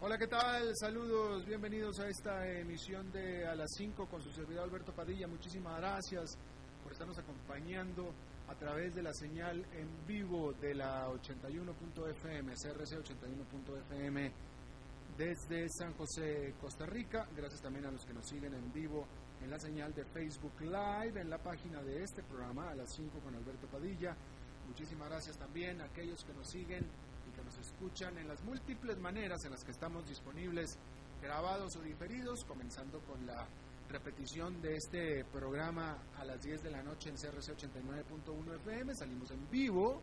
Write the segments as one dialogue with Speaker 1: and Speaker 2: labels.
Speaker 1: Hola, ¿qué tal? Saludos, bienvenidos a esta emisión de A las 5 con su servidor Alberto Padilla. Muchísimas gracias por estarnos acompañando a través de la señal en vivo de la 81.fm, CRC 81.fm desde San José, Costa Rica. Gracias también a los que nos siguen en vivo en la señal de Facebook Live, en la página de este programa, A las 5 con Alberto Padilla. Muchísimas gracias también a aquellos que nos siguen escuchan en las múltiples maneras en las que estamos disponibles, grabados o diferidos, comenzando con la repetición de este programa a las 10 de la noche en CRC 89.1 FM. Salimos en vivo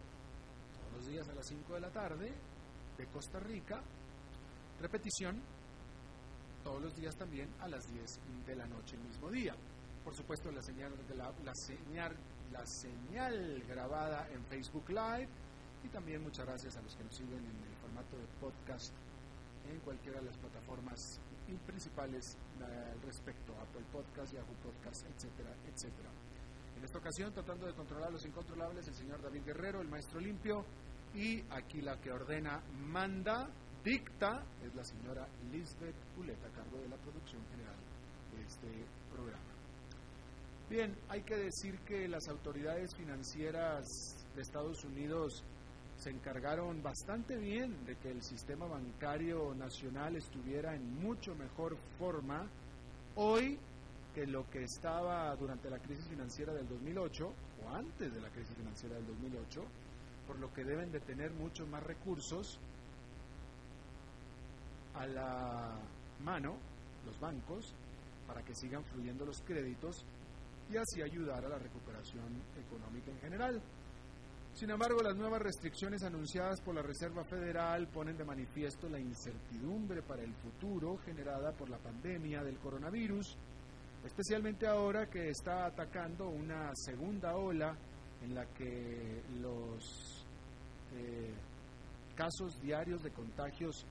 Speaker 1: todos los días a las 5 de la tarde de Costa Rica. Repetición todos los días también a las 10 de la noche el mismo día. Por supuesto, la señal, de la, la señal, la señal grabada en Facebook Live y también muchas gracias a los que nos siguen en el formato de podcast en cualquiera de las plataformas principales al respecto, Apple Podcast, Yahoo Podcast, etcétera, etcétera. En esta ocasión, tratando de controlar los incontrolables, el señor David Guerrero, el maestro limpio, y aquí la que ordena, manda, dicta, es la señora Lisbeth Uleta, a cargo de la producción general de este programa. Bien, hay que decir que las autoridades financieras de Estados Unidos se encargaron bastante bien de que el sistema bancario nacional estuviera en mucho mejor forma hoy que lo que estaba durante la crisis financiera del 2008 o antes de la crisis financiera del 2008, por lo que deben de tener muchos más recursos a la mano los bancos para que sigan fluyendo los créditos y así ayudar a la recuperación económica en general. Sin embargo, las nuevas restricciones anunciadas por la Reserva Federal ponen de manifiesto la incertidumbre para el futuro generada por la pandemia del coronavirus, especialmente ahora que está atacando una segunda ola en la que los eh, casos diarios de contagios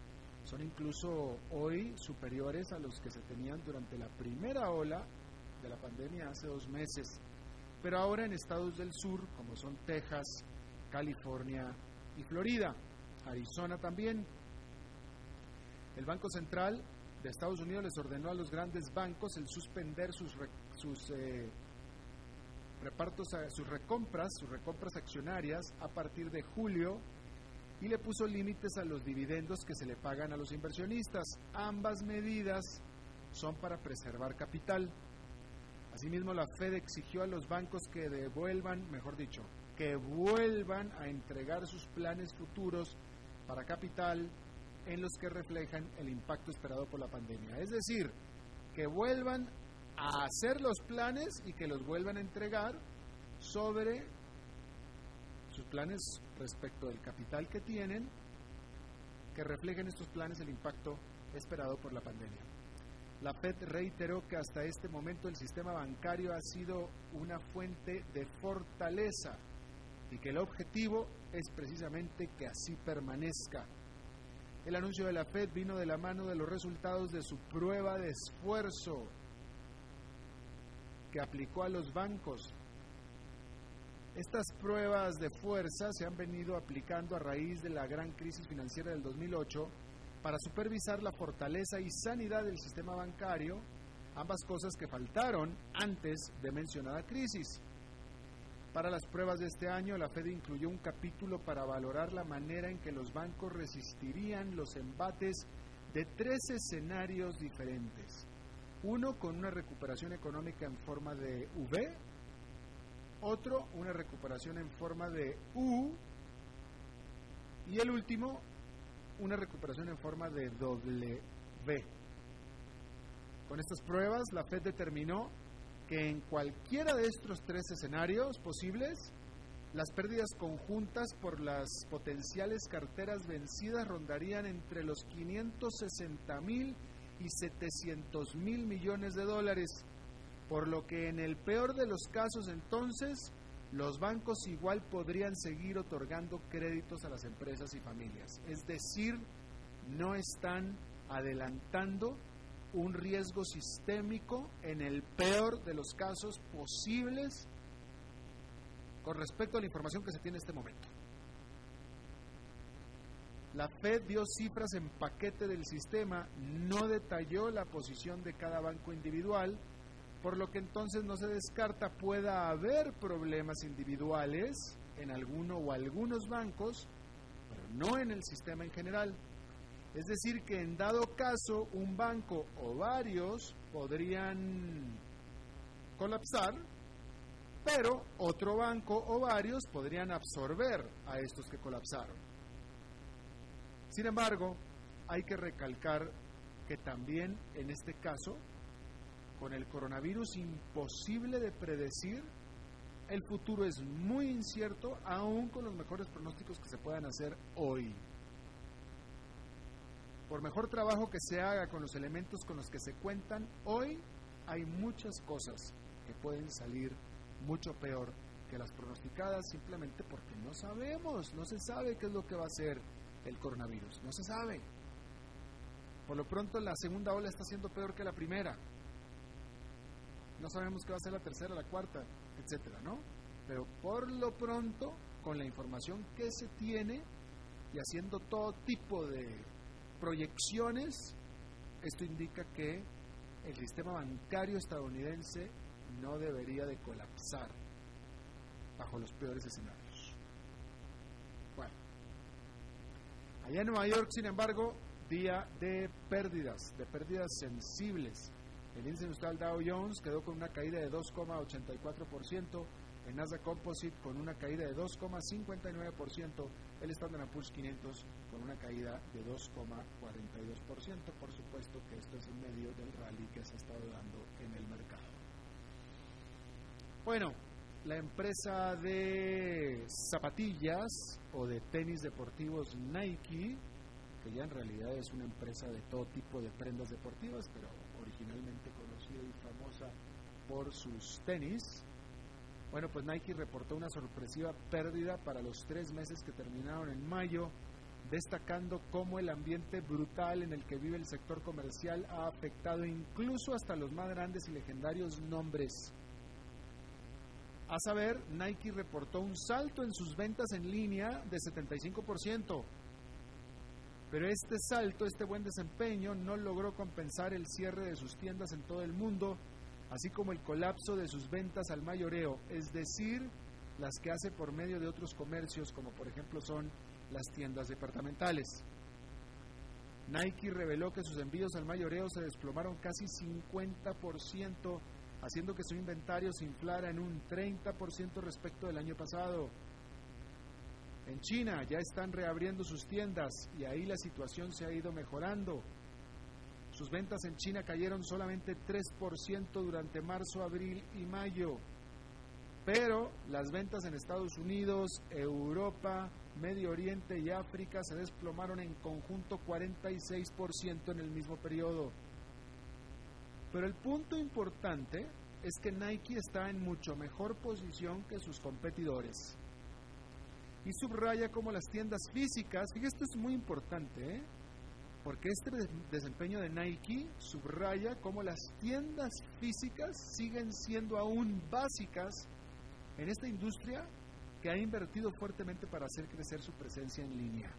Speaker 1: son incluso hoy superiores a los que se tenían durante la primera ola de la pandemia hace dos meses. Pero ahora en estados del sur, como son Texas, California y Florida, Arizona también. El Banco Central de Estados Unidos les ordenó a los grandes bancos el suspender sus, sus eh, repartos, sus recompras, sus recompras accionarias a partir de julio y le puso límites a los dividendos que se le pagan a los inversionistas. Ambas medidas son para preservar capital. Asimismo, la Fed exigió a los bancos que devuelvan, mejor dicho, que vuelvan a entregar sus planes futuros para capital en los que reflejan el impacto esperado por la pandemia. Es decir, que vuelvan a hacer los planes y que los vuelvan a entregar sobre sus planes respecto del capital que tienen, que reflejen estos planes el impacto esperado por la pandemia. La FED reiteró que hasta este momento el sistema bancario ha sido una fuente de fortaleza y que el objetivo es precisamente que así permanezca. El anuncio de la Fed vino de la mano de los resultados de su prueba de esfuerzo que aplicó a los bancos. Estas pruebas de fuerza se han venido aplicando a raíz de la gran crisis financiera del 2008 para supervisar la fortaleza y sanidad del sistema bancario, ambas cosas que faltaron antes de mencionada crisis. Para las pruebas de este año, la Fed incluyó un capítulo para valorar la manera en que los bancos resistirían los embates de tres escenarios diferentes. Uno con una recuperación económica en forma de V, otro una recuperación en forma de U y el último una recuperación en forma de W. Con estas pruebas, la Fed determinó que en cualquiera de estos tres escenarios posibles, las pérdidas conjuntas por las potenciales carteras vencidas rondarían entre los 560 mil y 700 mil millones de dólares, Por lo que en el peor de los casos entonces, los bancos igual podrían seguir otorgando créditos a las empresas y familias. Es decir, no están adelantando un riesgo sistémico en el peor de los casos posibles con respecto a la información que se tiene en este momento. La Fed dio cifras en paquete del sistema, no detalló la posición de cada banco individual, por lo que entonces no se descarta pueda haber problemas individuales en alguno o algunos bancos, pero no en el sistema en general. Es decir, que en dado caso un banco o varios podrían colapsar, pero otro banco o varios podrían absorber a estos que colapsaron. Sin embargo, hay que recalcar que también en este caso, con el coronavirus imposible de predecir, el futuro es muy incierto, aún con los mejores pronósticos que se puedan hacer hoy. Por mejor trabajo que se haga con los elementos con los que se cuentan, hoy hay muchas cosas que pueden salir mucho peor que las pronosticadas simplemente porque no sabemos, no se sabe qué es lo que va a ser el coronavirus, no se sabe. Por lo pronto la segunda ola está siendo peor que la primera. No sabemos qué va a ser la tercera, la cuarta, etcétera, ¿no? Pero por lo pronto, con la información que se tiene y haciendo todo tipo de proyecciones, esto indica que el sistema bancario estadounidense no debería de colapsar bajo los peores escenarios. Bueno, allá en Nueva York, sin embargo, día de pérdidas, de pérdidas sensibles. El índice industrial Dow Jones quedó con una caída de 2,84%, el Nasdaq Composite con una caída de 2,59%, el Standard Poor's 500 con una caída de 2,42%. Por supuesto que esto es en medio del rally que se ha estado dando en el mercado. Bueno, la empresa de zapatillas o de tenis deportivos Nike, que ya en realidad es una empresa de todo tipo de prendas deportivas, pero originalmente conocida y famosa por sus tenis, bueno, pues Nike reportó una sorpresiva pérdida para los tres meses que terminaron en mayo, destacando cómo el ambiente brutal en el que vive el sector comercial ha afectado incluso hasta los más grandes y legendarios nombres a saber, Nike reportó un salto en sus ventas en línea de 75%. Pero este salto, este buen desempeño, no logró compensar el cierre de sus tiendas en todo el mundo, así como el colapso de sus ventas al mayoreo, es decir, las que hace por medio de otros comercios, como por ejemplo son las tiendas departamentales. Nike reveló que sus envíos al mayoreo se desplomaron casi 50% haciendo que su inventario se inflara en un 30% respecto del año pasado. En China ya están reabriendo sus tiendas y ahí la situación se ha ido mejorando. Sus ventas en China cayeron solamente 3% durante marzo, abril y mayo. Pero las ventas en Estados Unidos, Europa, Medio Oriente y África se desplomaron en conjunto 46% en el mismo periodo. Pero el punto importante es que Nike está en mucho mejor posición que sus competidores. Y subraya como las tiendas físicas, fíjate, esto es muy importante, ¿eh? Porque este desempeño de Nike subraya como las tiendas físicas siguen siendo aún básicas en esta industria que ha invertido fuertemente para hacer crecer su presencia en línea.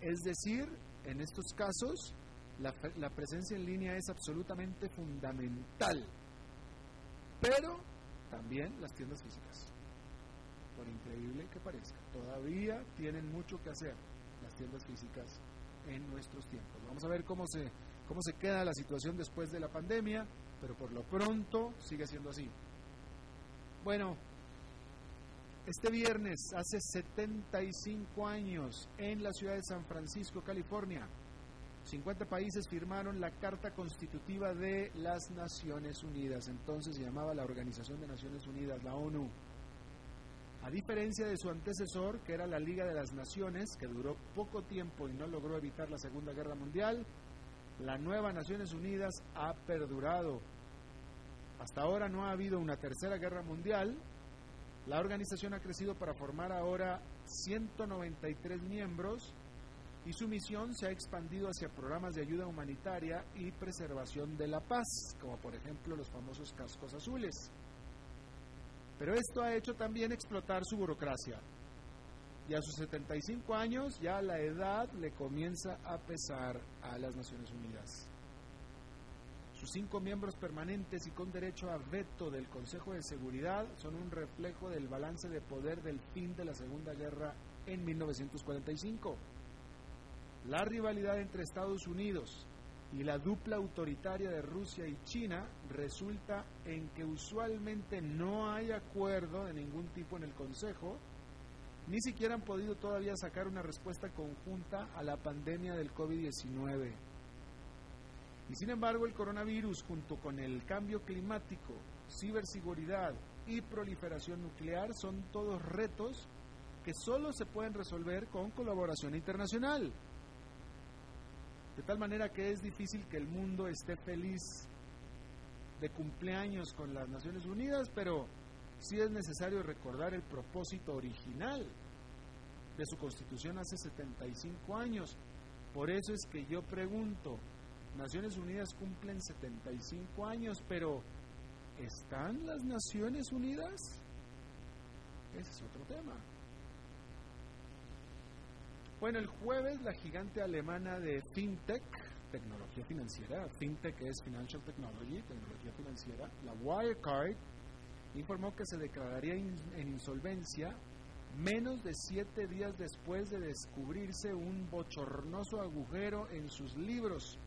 Speaker 1: Es decir, en estos casos, la, presencia en línea es absolutamente fundamental, pero también las tiendas físicas. Por increíble que parezca, todavía tienen mucho que hacer tiendas físicas en nuestros tiempos. Vamos a ver cómo se, cómo se queda la situación después de la pandemia, pero por lo pronto sigue siendo así. Bueno, este viernes, hace 75 años, en la ciudad de San Francisco, California, 50 países firmaron la Carta Constitutiva de las Naciones Unidas, entonces se llamaba la Organización de Naciones Unidas, la ONU. A diferencia de su antecesor, que era la Liga de las Naciones, que duró poco tiempo y no logró evitar la Segunda Guerra Mundial, la nueva Naciones Unidas ha perdurado Hasta ahora no ha habido una tercera guerra mundial. La organización ha crecido para formar ahora 193 miembros y su misión se ha expandido hacia programas de ayuda humanitaria y preservación de la paz, como por ejemplo los famosos cascos azules. Pero esto ha hecho también explotar su burocracia. Y a sus 75 años ya la edad le comienza a pesar a las Naciones Unidas. Sus cinco miembros permanentes y con derecho a veto del Consejo de Seguridad son un reflejo del balance de poder del fin de la Segunda Guerra en 1945. La rivalidad entre Estados Unidos y la dupla autoritaria de Rusia y China resulta en que usualmente no hay acuerdo de ningún tipo en el Consejo, ni siquiera han podido todavía sacar una respuesta conjunta a la pandemia del COVID-19. Y sin embargo, el coronavirus, junto con el cambio climático, ciberseguridad y proliferación nuclear, son todos retos que solo se pueden resolver con colaboración internacional. De tal manera que es difícil que el mundo esté feliz de cumpleaños con las Naciones Unidas, pero sí es necesario recordar el propósito original de su constitución hace 75 años. Por eso es que yo pregunto, Naciones Unidas cumplen 75 años, pero ¿están las Naciones Unidas? Ese es otro tema. Bueno, el jueves la gigante alemana de FinTech, tecnología financiera, FinTech es Financial Technology, tecnología financiera, la Wirecard, informó que se declararía en insolvencia menos de siete días después de descubrirse un bochornoso agujero en sus libros.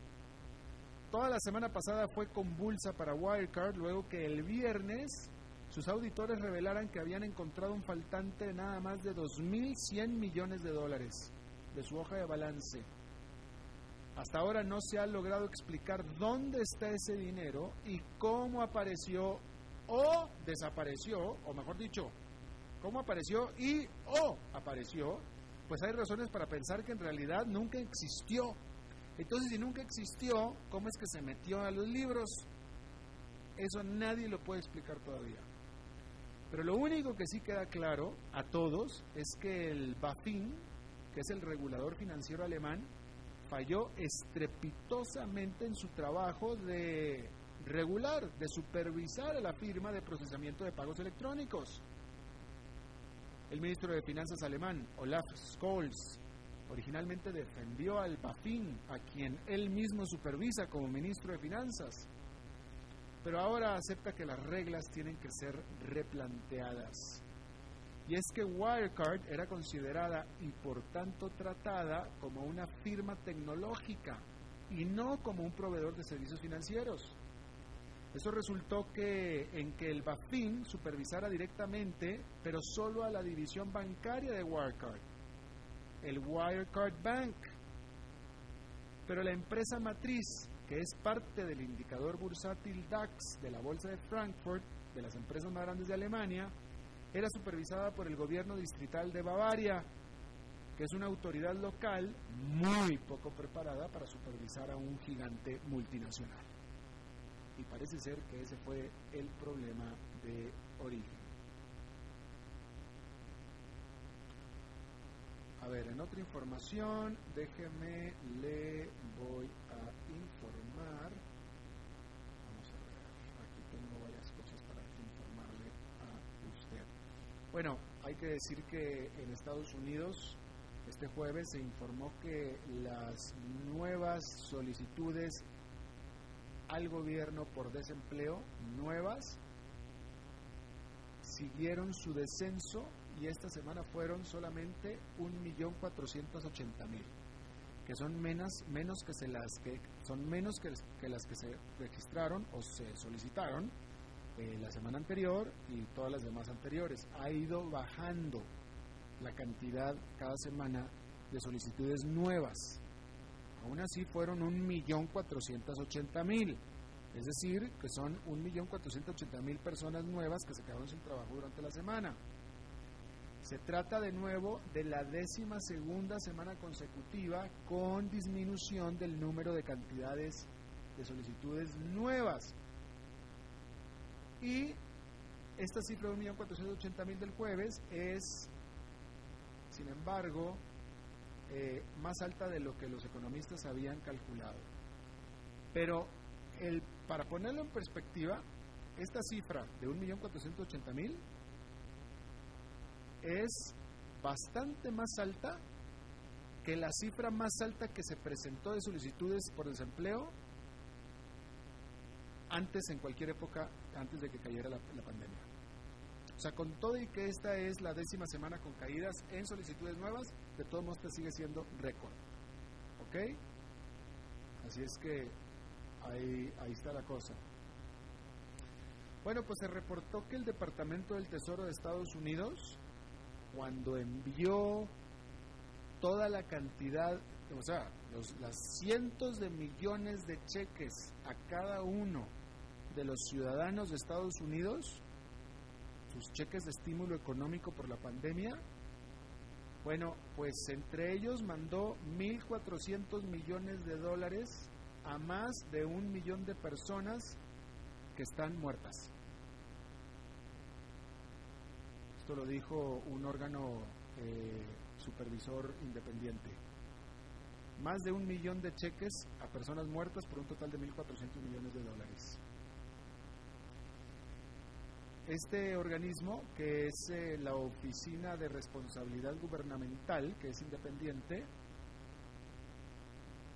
Speaker 1: Toda la semana pasada fue convulsa para Wirecard luego que el viernes sus auditores revelaran que habían encontrado un faltante de nada más de 2.100 millones de dólares de su hoja de balance. Hasta ahora no se ha logrado explicar dónde está ese dinero y cómo apareció o desapareció, o mejor dicho, cómo apareció y o apareció, pues hay razones para pensar que en realidad nunca existió entonces, si nunca existió, ¿cómo es que se metió a los libros? Eso nadie lo puede explicar todavía. Pero lo único que sí queda claro a todos es que el BaFin, que es el regulador financiero alemán, falló estrepitosamente en su trabajo de regular, de supervisar a la firma de procesamiento de pagos electrónicos. El ministro de Finanzas alemán, Olaf Scholz, Originalmente defendió al BaFin, a quien él mismo supervisa como ministro de Finanzas, pero ahora acepta que las reglas tienen que ser replanteadas. Y es que Wirecard era considerada y por tanto tratada como una firma tecnológica y no como un proveedor de servicios financieros. Eso resultó que en que el BaFin supervisara directamente, pero solo a la división bancaria de Wirecard el Wirecard Bank. Pero la empresa matriz, que es parte del indicador bursátil DAX de la Bolsa de Frankfurt, de las empresas más grandes de Alemania, era supervisada por el gobierno distrital de Bavaria, que es una autoridad local muy poco preparada para supervisar a un gigante multinacional. Y parece ser que ese fue el problema de origen. A ver, en otra información, déjeme, le voy a informar. Vamos a ver, aquí tengo varias cosas para informarle a usted. Bueno, hay que decir que en Estados Unidos este jueves se informó que las nuevas solicitudes al gobierno por desempleo nuevas siguieron su descenso y esta semana fueron solamente 1.480.000, que son menos, menos que se las que son menos que, que las que se registraron o se solicitaron eh, la semana anterior y todas las demás anteriores. Ha ido bajando la cantidad cada semana de solicitudes nuevas. Aún así fueron 1.480.000. Es decir, que son 1.480.000 personas nuevas que se quedaron sin trabajo durante la semana. Se trata de nuevo de la décima segunda semana consecutiva con disminución del número de cantidades de solicitudes nuevas. Y esta cifra de 1.480.000 del jueves es, sin embargo, eh, más alta de lo que los economistas habían calculado. Pero el, para ponerlo en perspectiva, esta cifra de 1.480.000 es bastante más alta que la cifra más alta que se presentó de solicitudes por desempleo antes en cualquier época, antes de que cayera la, pandemia. O sea, con todo y que esta es la décima semana con caídas en solicitudes nuevas, de todos modos te sigue siendo récord. ¿Ok? Así es que ahí, ahí está la cosa. Bueno, pues se reportó que el Departamento del Tesoro de Estados Unidos, cuando envió toda la cantidad, o sea, los, las cientos de millones de cheques a cada uno de los ciudadanos de Estados Unidos, sus cheques de estímulo económico por la pandemia, bueno, pues entre ellos mandó 1.400 millones de dólares a más de un millón de personas que están muertas. Esto lo dijo un órgano eh, supervisor independiente. Más de un millón de cheques a personas muertas por un total de 1.400 millones de dólares. Este organismo, que es eh, la Oficina de Responsabilidad Gubernamental, que es independiente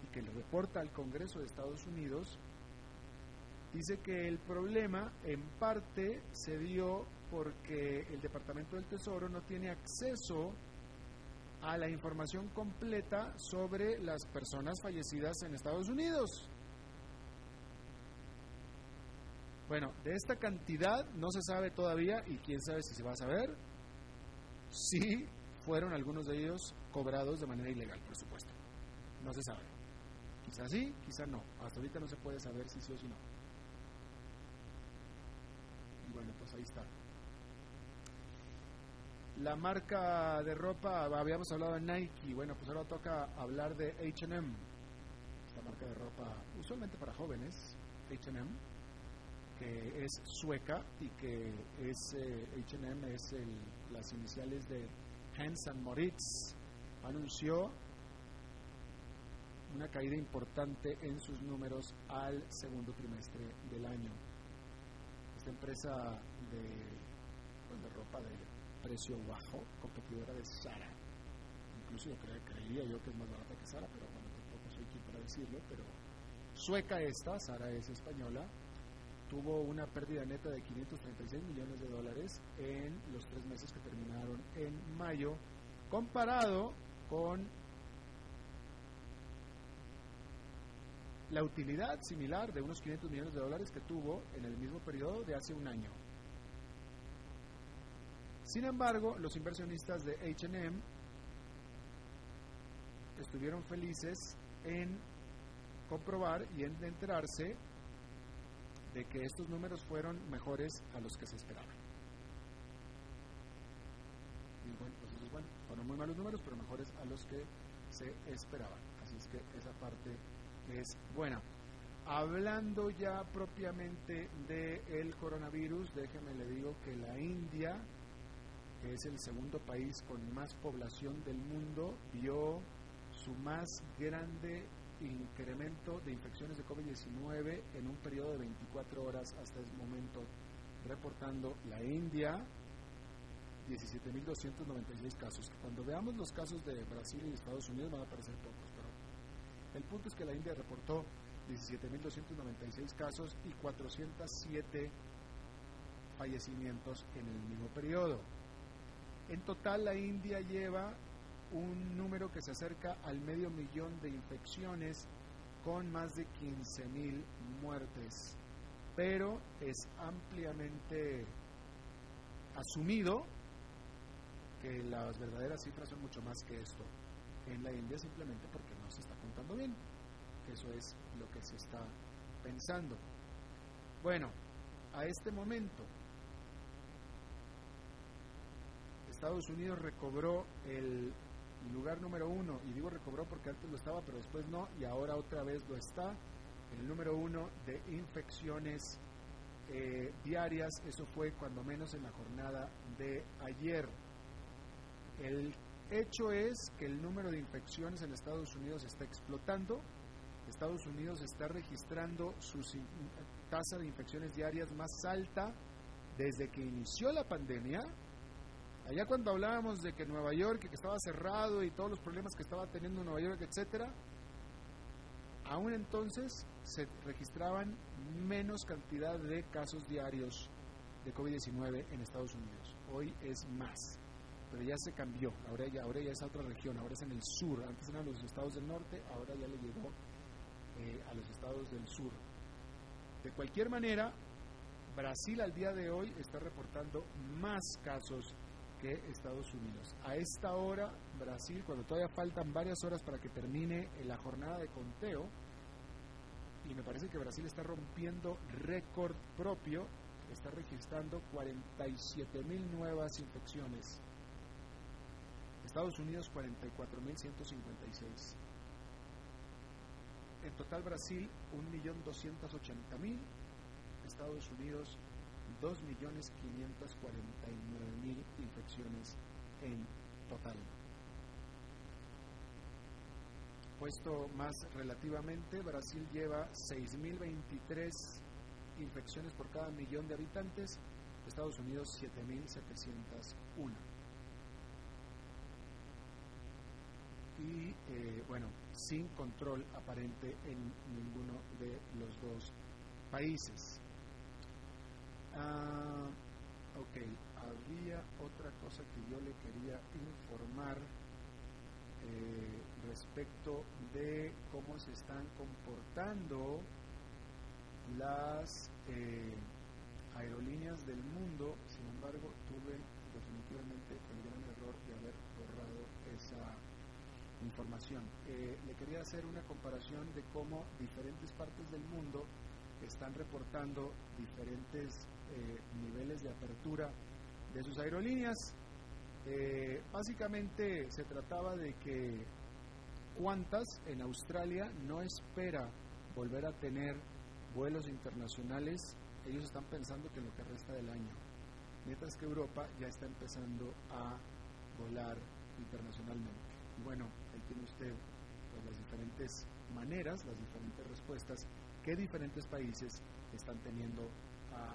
Speaker 1: y que le reporta al Congreso de Estados Unidos, dice que el problema en parte se dio porque el Departamento del Tesoro no tiene acceso a la información completa sobre las personas fallecidas en Estados Unidos. Bueno, de esta cantidad no se sabe todavía y quién sabe si se va a saber si fueron algunos de ellos cobrados de manera ilegal, por supuesto. No se sabe. Quizá sí, quizá no. Hasta ahorita no se puede saber si sí o si no. Y bueno, pues ahí está. La marca de ropa, habíamos hablado de Nike, bueno, pues ahora toca hablar de HM, esta marca de ropa usualmente para jóvenes, HM, es sueca y que es HM es las iniciales de Hans Moritz, anunció una caída importante en sus números al segundo trimestre del año. Esta empresa de, pues, ropa de precio bajo, competidora de Sara. Incluso yo creía yo que es más barata que Sara, pero bueno, tampoco soy quien para decirlo, pero sueca esta, Sara es española, tuvo una pérdida neta de 536 millones de dólares en los tres meses que terminaron en mayo, comparado con la utilidad similar de unos 500 millones de dólares que tuvo en el mismo periodo de hace un año. Sin embargo, los inversionistas de HM estuvieron felices en comprobar y en enterarse de que estos números fueron mejores a los que se esperaban. Y bueno, pues eso es bueno. Fueron muy malos números, pero mejores a los que se esperaban. Así es que esa parte es buena. Hablando ya propiamente del coronavirus, déjeme le digo que la India que es el segundo país con más población del mundo, vio su más grande incremento de infecciones de COVID-19 en un periodo de 24 horas hasta el momento, reportando la India 17.296 casos. Cuando veamos los casos de Brasil y Estados Unidos van a parecer pocos, pero el punto es que la India reportó 17.296 casos y 407 fallecimientos en el mismo periodo. En total la India lleva un número que se acerca al medio millón de infecciones con más de 15.000 muertes. Pero es ampliamente asumido que las verdaderas cifras son mucho más que esto en la India simplemente porque no se está contando bien. Eso es lo que se está pensando. Bueno, a este momento Estados Unidos recobró el lugar número uno, y digo recobró porque antes lo estaba, pero después no, y ahora otra vez lo está, el número uno de infecciones eh, diarias, eso fue cuando menos en la jornada de ayer. El hecho es que el número de infecciones en Estados Unidos está explotando. Estados Unidos está registrando su tasa de infecciones diarias más alta desde que inició la pandemia. Allá cuando hablábamos de que Nueva York que estaba cerrado y todos los problemas que estaba teniendo Nueva York, etcétera, aún entonces se registraban menos cantidad de casos diarios de COVID-19 en Estados Unidos. Hoy es más, pero ya se cambió. Ahora ya, es otra región, ahora es en el sur. Antes eran los estados del norte, ahora ya le llegó eh, a los estados del sur. De cualquier manera, Brasil al día de hoy está reportando más casos que Estados Unidos. A esta hora, Brasil, cuando todavía faltan varias horas para que termine la jornada de conteo, y me parece que Brasil está rompiendo récord propio, está registrando 47 mil nuevas infecciones. Estados Unidos 44.156. En total Brasil 1.280.000, Estados Unidos 2.549.000 infecciones en total. Puesto más relativamente, Brasil lleva 6.023 infecciones por cada millón de habitantes, Estados Unidos 7.701. Y eh, bueno, sin control aparente en ninguno de los dos países. Ah, ok, había otra cosa que yo le quería informar eh, respecto de cómo se están comportando las eh, aerolíneas del mundo. Sin embargo, tuve definitivamente el gran error de haber borrado esa información. Eh, le quería hacer una comparación de cómo diferentes partes del mundo están reportando diferentes niveles de apertura de sus aerolíneas. Eh, básicamente se trataba de que Qantas en Australia no espera volver a tener vuelos internacionales, ellos están pensando que en lo que resta del año, mientras que Europa ya está empezando a volar internacionalmente. bueno, ahí tiene usted pues, las diferentes maneras, las diferentes respuestas que diferentes países están teniendo a.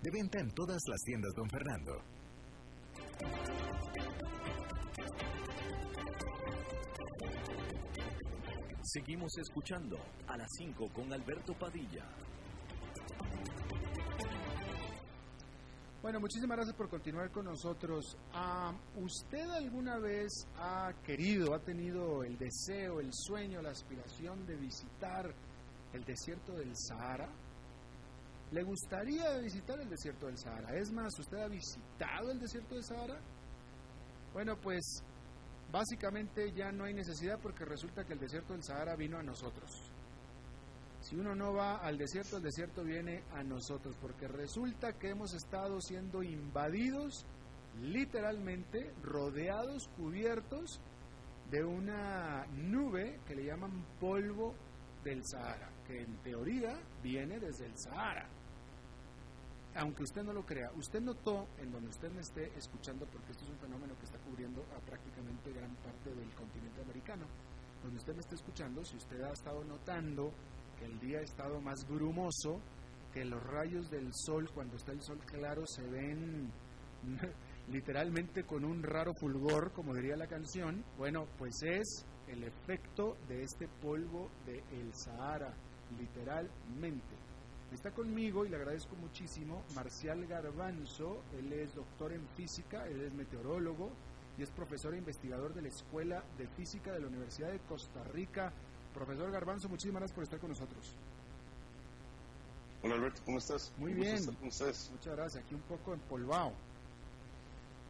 Speaker 2: De venta en todas las tiendas, don Fernando. Seguimos escuchando a las 5 con Alberto Padilla.
Speaker 1: Bueno, muchísimas gracias por continuar con nosotros. Ah, ¿Usted alguna vez ha querido, ha tenido el deseo, el sueño, la aspiración de visitar el desierto del Sahara? ¿Le gustaría visitar el desierto del Sahara? Es más, ¿usted ha visitado el desierto del Sahara? Bueno, pues básicamente ya no hay necesidad porque resulta que el desierto del Sahara vino a nosotros. Si uno no va al desierto, el desierto viene a nosotros, porque resulta que hemos estado siendo invadidos, literalmente, rodeados, cubiertos de una nube que le llaman polvo del Sahara, que en teoría viene desde el Sahara. Aunque usted no lo crea, usted notó en donde usted me esté escuchando, porque esto es un fenómeno que está cubriendo a prácticamente gran parte del continente americano, donde usted me esté escuchando, si usted ha estado notando que el día ha estado más brumoso, que los rayos del sol, cuando está el sol claro, se ven literalmente con un raro fulgor, como diría la canción. Bueno, pues es el efecto de este polvo de el Sahara, literalmente. Está conmigo y le agradezco muchísimo Marcial Garbanzo, él es doctor en física, él es meteorólogo y es profesor e investigador de la Escuela de Física de la Universidad de Costa Rica. Profesor Garbanzo, muchísimas gracias por estar con nosotros.
Speaker 3: Hola Alberto, ¿cómo estás?
Speaker 1: Muy bien. Muchas gracias, aquí un poco empolvado.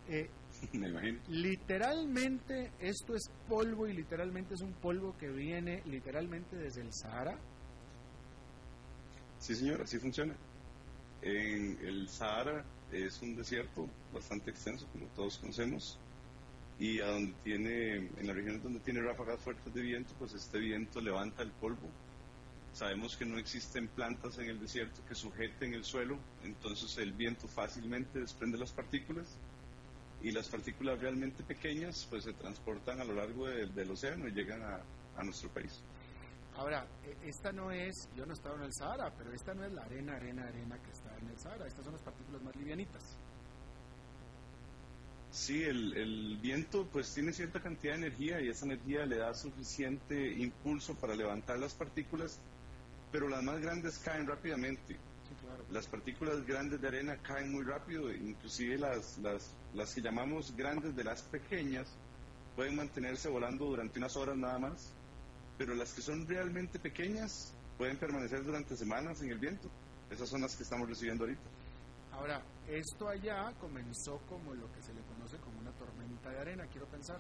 Speaker 1: Eh,
Speaker 3: Me imagino.
Speaker 1: Literalmente esto es polvo y literalmente es un polvo que viene literalmente desde el Sahara.
Speaker 3: Sí, señor, así funciona. El Sahara es un desierto bastante extenso, como todos conocemos, y a donde tiene, en la región donde tiene ráfagas fuertes de viento, pues este viento levanta el polvo. Sabemos que no existen plantas en el desierto que sujeten el suelo, entonces el viento fácilmente desprende las partículas y las partículas realmente pequeñas pues se transportan a lo largo del océano y llegan a nuestro país.
Speaker 1: Ahora, e, esta no es, yo no he estado en el Sahara, pero esta no es la arena, arena, arena que está en el Sahara, estas son las partículas más livianitas.
Speaker 3: Sí, el, el, viento pues tiene cierta cantidad de energía y esa energía le da suficiente impulso para levantar las partículas, pero las más grandes caen rápidamente. Las partículas grandes de arena caen muy rápido, inclusive las, las, las que llamamos grandes de las pequeñas pueden mantenerse volando durante unas horas nada más, pero las que son realmente pequeñas pueden permanecer durante semanas en el viento. Esas son las que estamos recibiendo ahorita.
Speaker 1: Ahora, esto allá comenzó como lo que se le conoce como una tormenta de arena, quiero pensar.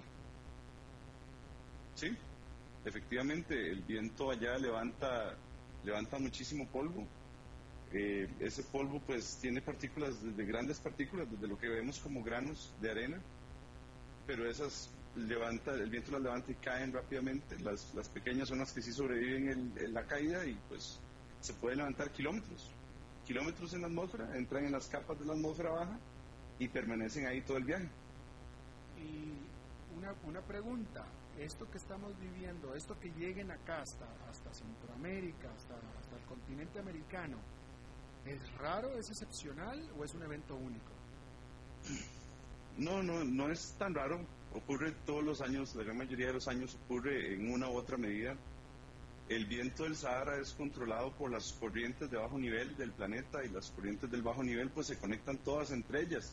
Speaker 3: Sí, efectivamente, el viento allá levanta, levanta muchísimo polvo. Eh, ese polvo pues tiene partículas, desde grandes partículas, desde lo que vemos como granos de arena, pero esas levanta, el viento las levanta y caen rápidamente. Las, las pequeñas son las que sí sobreviven en la caída y pues se pueden levantar kilómetros kilómetros en la atmósfera, entran en las capas de la atmósfera baja y permanecen ahí todo el viaje.
Speaker 1: Y una, una pregunta, esto que estamos viviendo, esto que lleguen acá hasta, hasta Centroamérica, hasta, hasta el continente americano, ¿es raro, es excepcional o es un evento único?
Speaker 3: No, no, no es tan raro. Ocurre todos los años, la gran mayoría de los años ocurre en una u otra medida. El viento del Sahara es controlado por las corrientes de bajo nivel del planeta y las corrientes del bajo nivel pues se conectan todas entre ellas.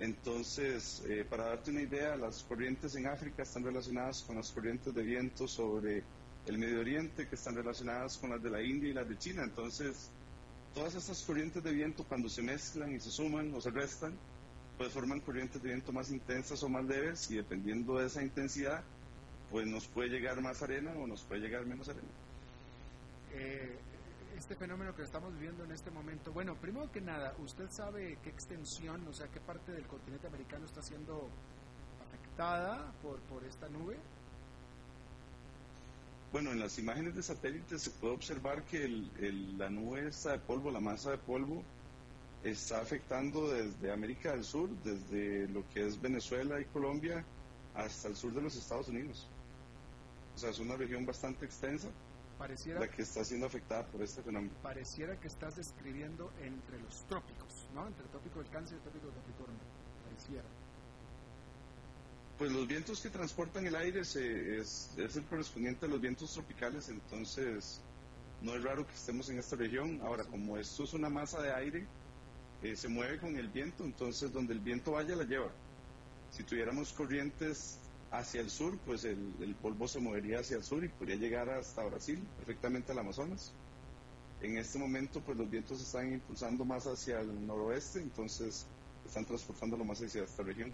Speaker 3: Entonces, eh, para darte una idea, las corrientes en África están relacionadas con las corrientes de viento sobre el Medio Oriente, que están relacionadas con las de la India y las de China. Entonces, todas estas corrientes de viento cuando se mezclan y se suman o se restan, pues forman corrientes de viento más intensas o más leves y dependiendo de esa intensidad, pues nos puede llegar más arena o nos puede llegar menos arena.
Speaker 1: Eh, este fenómeno que estamos viviendo en este momento, bueno, primero que nada, ¿usted sabe qué extensión, o sea, qué parte del continente americano está siendo afectada por, por esta nube?
Speaker 3: Bueno, en las imágenes de satélite se puede observar que el, la nube esta de polvo, la masa de polvo, está afectando desde América del Sur, desde lo que es Venezuela y Colombia, hasta el sur de los Estados Unidos. O sea, es una región bastante extensa
Speaker 1: pareciera,
Speaker 3: la que está siendo afectada por este fenómeno.
Speaker 1: Pareciera que estás describiendo entre los trópicos, ¿no? Entre el trópico del Cáncer y el trópico del Capricornio. Pareciera.
Speaker 3: Pues los vientos que transportan el aire se, es, es, el correspondiente a los vientos tropicales, entonces no es raro que estemos en esta región. Ahora, como esto es una masa de aire, eh, se mueve con el viento, entonces donde el viento vaya la lleva. Si tuviéramos corrientes hacia el sur, pues el, polvo se movería hacia el sur y podría llegar hasta Brasil, perfectamente al Amazonas. En este momento, pues los vientos están impulsando más hacia el noroeste, entonces están transportándolo más hacia esta región.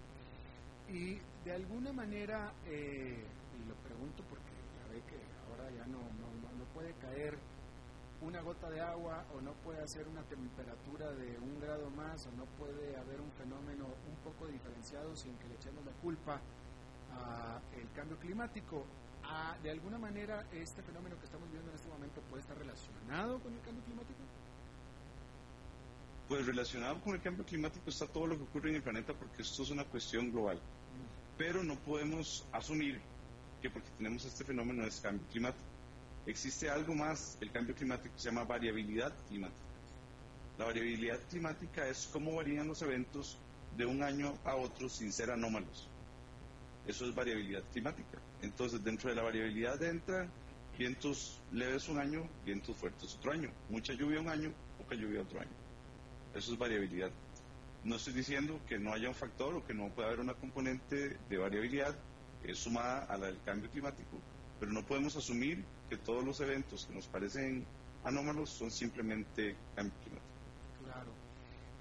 Speaker 1: Y de alguna manera, eh, y lo pregunto porque ya ve que ahora ya no, no, no puede caer una gota de agua o no puede hacer una temperatura de un grado más o no puede haber un fenómeno un poco diferenciado sin que le echemos la culpa al cambio climático. Ah, ¿De alguna manera este fenómeno que estamos viendo en este momento puede estar relacionado con el cambio climático?
Speaker 3: Pues relacionado con el cambio climático está todo lo que ocurre en el planeta porque esto es una cuestión global. Pero no podemos asumir que porque tenemos este fenómeno es cambio climático. Existe algo más, el cambio climático se llama variabilidad climática. La variabilidad climática es cómo varían los eventos de un año a otro sin ser anómalos. Eso es variabilidad climática. Entonces, dentro de la variabilidad entra vientos leves un año, vientos fuertes otro año, mucha lluvia un año, poca lluvia otro año. Eso es variabilidad. No estoy diciendo que no haya un factor o que no pueda haber una componente de variabilidad sumada a la del cambio climático, pero no podemos asumir que todos los eventos que nos parecen anómalos son simplemente cambio climático.
Speaker 1: Claro.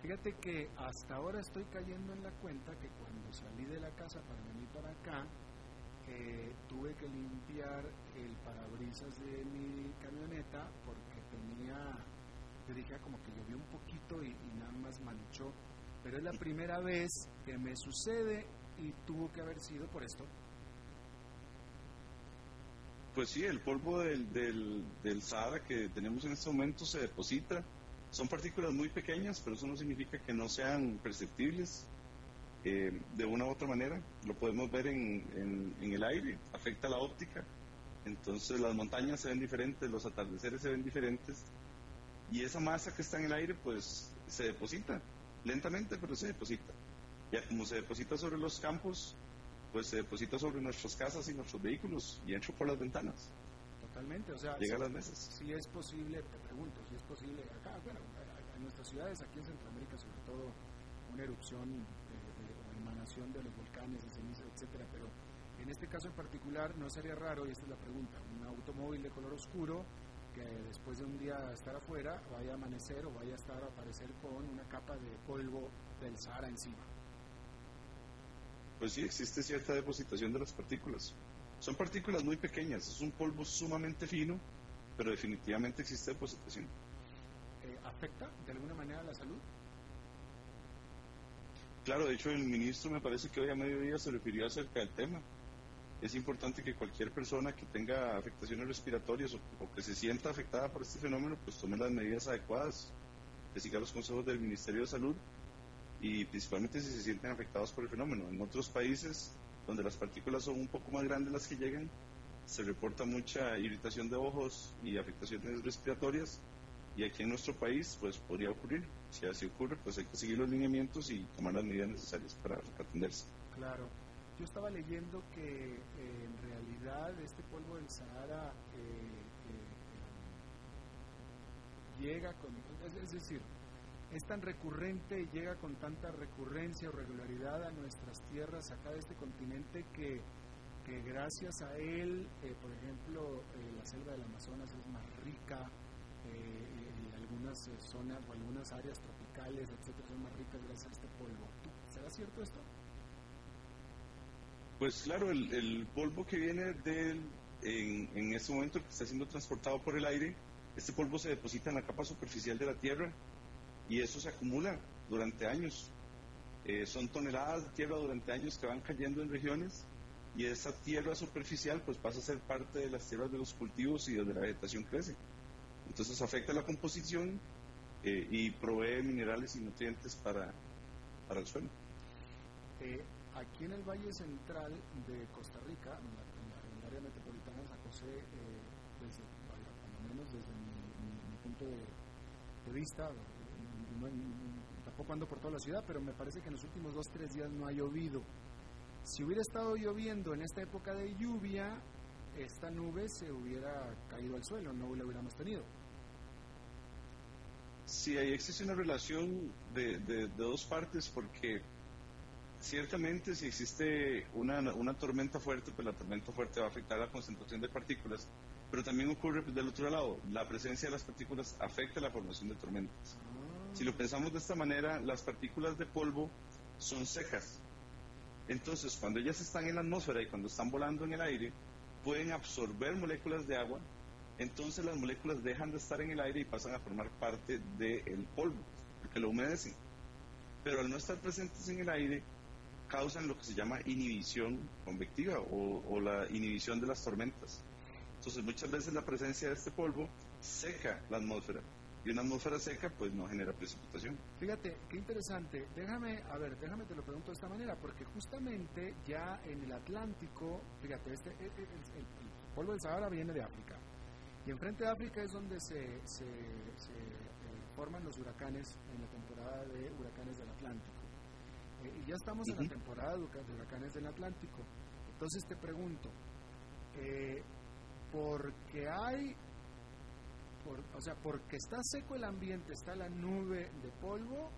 Speaker 1: Fíjate que hasta ahora estoy cayendo en la cuenta que cuando salí de la casa para venir para acá, eh, tuve que limpiar el parabrisas de mi camioneta porque tenía yo dije, como que llovió un poquito y, nada más manchó. Pero es la primera vez que me sucede y tuvo que haber sido por esto.
Speaker 3: Pues sí, el polvo del, del, Sahara que tenemos en este momento se deposita. Son partículas muy pequeñas, pero eso no significa que no sean perceptibles eh, de una u otra manera. Lo podemos ver en, en, el aire, afecta la óptica. Entonces las montañas se ven diferentes, los atardeceres se ven diferentes y esa masa que está en el aire pues se deposita, lentamente pero se deposita. Ya como se deposita sobre los campos, pues se deposita sobre nuestras casas y nuestros vehículos y entra por las ventanas.
Speaker 1: Totalmente, o sea,
Speaker 3: llega a las mesas.
Speaker 1: Si es posible, te pregunto, si es posible acá, bueno, en nuestras ciudades, aquí en Centroamérica sobre todo, una erupción o emanación de los volcanes, de ceniza, etcétera, pero en este caso en particular no sería raro, y esta es la pregunta, un automóvil de color oscuro que después de un día estar afuera vaya a amanecer o vaya a estar a aparecer con una capa de polvo del Sahara encima.
Speaker 3: Pues sí, existe cierta depositación de las partículas. Son partículas muy pequeñas, es un polvo sumamente fino, pero definitivamente existe depositación.
Speaker 1: Eh, ¿Afecta de alguna manera la salud?
Speaker 3: Claro, de hecho el ministro me parece que hoy a mediodía se refirió acerca del tema es importante que cualquier persona que tenga afectaciones respiratorias o, que se sienta afectada por este fenómeno, pues tome las medidas adecuadas, que siga los consejos del Ministerio de Salud y principalmente si se sienten afectados por el fenómeno. En otros países donde las partículas son un poco más grandes las que llegan, se reporta mucha irritación de ojos y afectaciones respiratorias y aquí en nuestro país pues podría ocurrir. Si así ocurre, pues hay que seguir los lineamientos y tomar las medidas necesarias para atenderse.
Speaker 1: Claro. Yo estaba leyendo que eh, en realidad este polvo del Sahara eh, eh, llega con, es, decir, es tan recurrente y llega con tanta recurrencia o regularidad a nuestras tierras acá de este continente que, gracias a él, por ejemplo, la selva del Amazonas es más rica y algunas zonas o algunas áreas tropicales, etcétera, son más ricas gracias a este polvo. ¿Será cierto esto?
Speaker 3: Pues claro, el, polvo que viene del, en, en este momento que está siendo transportado por el aire, este polvo se deposita en la capa superficial de la Tierra y eso se acumula durante años. Eh, son toneladas de tierra durante años que van cayendo en regiones y esa tierra superficial pues pasa a ser parte de las tierras de los cultivos y donde la vegetación crece. Entonces afecta la composición eh, y provee minerales y nutrientes para, para el suelo.
Speaker 1: Eh, Aquí en el Valle Central de Costa Rica, en, el área metropolitana de San José, desde, menos desde mi, punto de, vista, tampoco ando por toda la ciudad, pero me parece que en los últimos dos, tres días no ha llovido. Si hubiera estado lloviendo en esta época de lluvia, esta nube se hubiera caído al suelo, no la hubiéramos tenido.
Speaker 3: Sí, ahí existe una relación de, de dos partes, porque ciertamente si existe una, una, tormenta fuerte, pues la tormenta fuerte va a afectar la concentración de partículas, pero también ocurre del otro lado, la presencia de las partículas afecta la formación de tormentas. Si lo pensamos de esta manera, las partículas de polvo son secas. Entonces, cuando ellas están en la atmósfera y cuando están volando en el aire, pueden absorber moléculas de agua entonces las moléculas dejan de estar en el aire y pasan a formar parte del polvo, porque lo humedecen. Pero al no estar presentes en el aire, causan lo que se llama inhibición convectiva o, la inhibición de las tormentas. Entonces muchas veces la presencia de este polvo seca la atmósfera y una atmósfera seca pues no genera precipitación.
Speaker 1: Fíjate, qué interesante. Déjame, a ver, déjame te lo pregunto de esta manera, porque justamente ya en el Atlántico, fíjate, este, e, e, el, polvo del Sahara viene de África. Y enfrente de África es donde se, se, eh, forman los huracanes en la temporada de huracanes del Atlántico. Eh, y ya estamos en la temporada de huracanes del Atlántico. Entonces te pregunto, eh, porque hay o sea, porque está seco el ambiente, está la nube de polvo,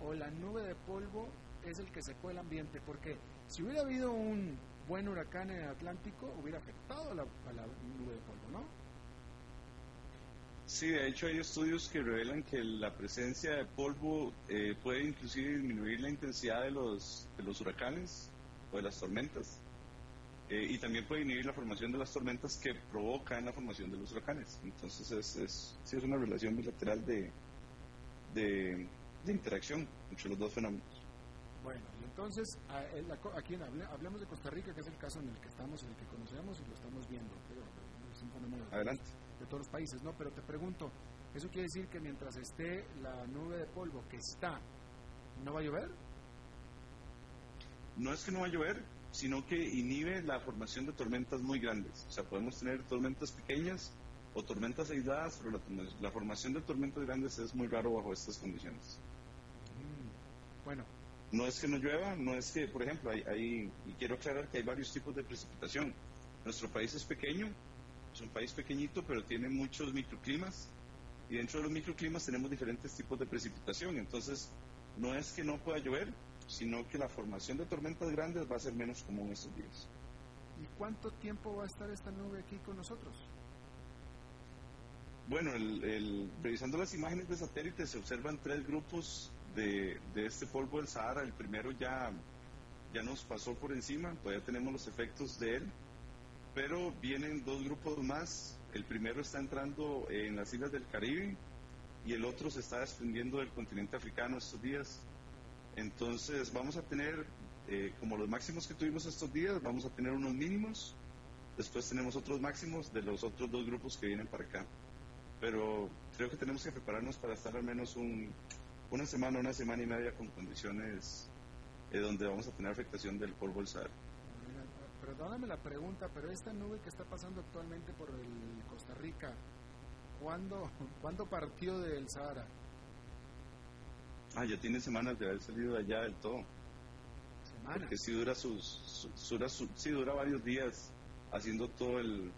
Speaker 1: o la nube de polvo es el que secó el ambiente, porque si hubiera habido un buen huracán en el Atlántico, hubiera afectado a la, nube de polvo, ¿no?
Speaker 3: Sí, de hecho hay estudios que revelan que la presencia de polvo eh, puede inclusive disminuir la intensidad de los, de los huracanes o de las tormentas. Eh, y también puede inhibir la formación de las tormentas que provocan la formación de los huracanes. Entonces es, es, sí es una relación bilateral de, de, interacción entre los dos fenómenos.
Speaker 1: Bueno, y entonces aquí hablemos de Costa Rica, que es el caso en el que estamos, en el que conocemos y lo estamos viendo. Pero es un fenómeno
Speaker 3: Adelante.
Speaker 1: de todos los países, ¿no? Pero te pregunto, ¿eso quiere decir que mientras esté la nube de polvo que está, no va a llover?
Speaker 3: No es que no va a llover, sino que inhibe la formación de tormentas muy grandes. O sea, podemos tener tormentas pequeñas o tormentas aisladas, pero la, formación de tormentas grandes es muy raro bajo estas condiciones.
Speaker 1: Mm, bueno.
Speaker 3: No es que no llueva, no es que, por ejemplo, hay, y quiero aclarar que hay varios tipos de precipitación. Nuestro país es pequeño, es un país pequeñito, pero tiene muchos microclimas, y dentro de los microclimas tenemos diferentes tipos de precipitación. Entonces, no es que no pueda llover, sino que la formación de tormentas grandes va a ser menos común estos días.
Speaker 1: ¿Y cuánto tiempo va a estar esta nube aquí con nosotros?
Speaker 3: Bueno, el, revisando las imágenes de satélite se observan tres grupos de, este polvo del Sahara. El primero ya, ya nos pasó por encima, todavía tenemos los efectos de él, pero vienen dos grupos más. El primero está entrando en las islas del Caribe y el otro se está desprendiendo del continente africano estos días. Entonces vamos a tener, eh, como los máximos que tuvimos estos días, vamos a tener unos mínimos, después tenemos otros máximos de los otros dos grupos que vienen para acá. Pero creo que tenemos que prepararnos para estar al menos una semana, una semana y media con condiciones eh, donde vamos a tener afectación del polvo del Sahara.
Speaker 1: Perdóname la pregunta, pero esta nube que está pasando actualmente por el Costa Rica, ¿cuándo, ¿cuándo partió del Sahara?
Speaker 3: Ah, ya tiene semanas de haber salido de allá del todo.
Speaker 1: ¿Semanas?
Speaker 3: Porque sí dura, sus, dura, sí dura varios días haciendo todo el,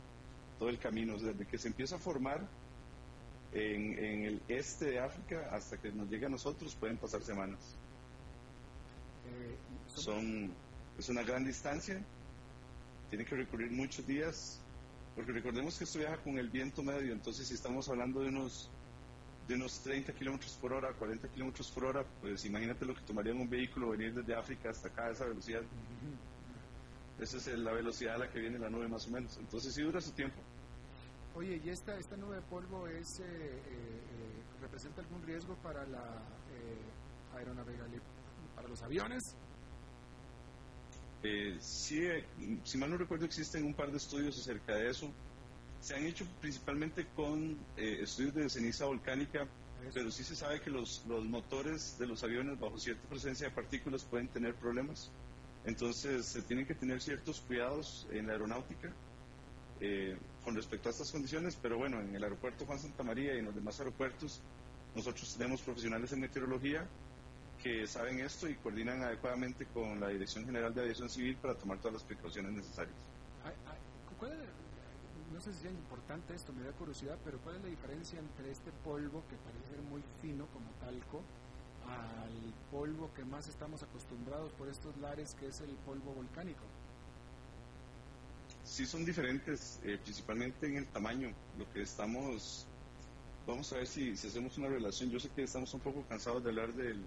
Speaker 3: todo el camino. desde que se empieza a formar en, en, el este de África hasta que nos llegue a nosotros pueden pasar semanas. Eh, Son, es una gran distancia, tiene que recurrir muchos días, porque recordemos que esto viaja con el viento medio, entonces si estamos hablando de unos de unos 30 kilómetros por hora, 40 kilómetros por hora, pues imagínate lo que tomaría un vehículo venir desde África hasta acá a esa velocidad. Esa es la velocidad a la que viene la nube más o menos. Entonces sí dura su tiempo.
Speaker 1: Oye, ¿y esta, esta nube de polvo es, eh, eh, eh, representa algún riesgo para la aeronavegabilidad, para los aviones?
Speaker 3: sí, si mal no recuerdo existen un par de estudios acerca de eso se han hecho principalmente con eh, estudios de ceniza volcánica, pero sí se sabe que los, los motores de los aviones bajo cierta presencia de partículas pueden tener problemas. Entonces se tienen que tener ciertos cuidados en la aeronáutica eh, con respecto a estas condiciones, pero bueno, en el aeropuerto Juan Santa María y en los demás aeropuertos nosotros tenemos profesionales en meteorología que saben esto y coordinan adecuadamente con la Dirección General de Aviación Civil para tomar todas las precauciones necesarias.
Speaker 1: ¿Cuál es no sé si es importante esto, me da curiosidad, pero ¿cuál es la diferencia entre este polvo que parece ser muy fino como talco al polvo que más estamos acostumbrados por estos lares que es el polvo volcánico?
Speaker 3: Sí son diferentes, eh, principalmente en el tamaño. Lo que estamos, vamos a ver si, si, hacemos una relación. Yo sé que estamos un poco cansados de hablar del,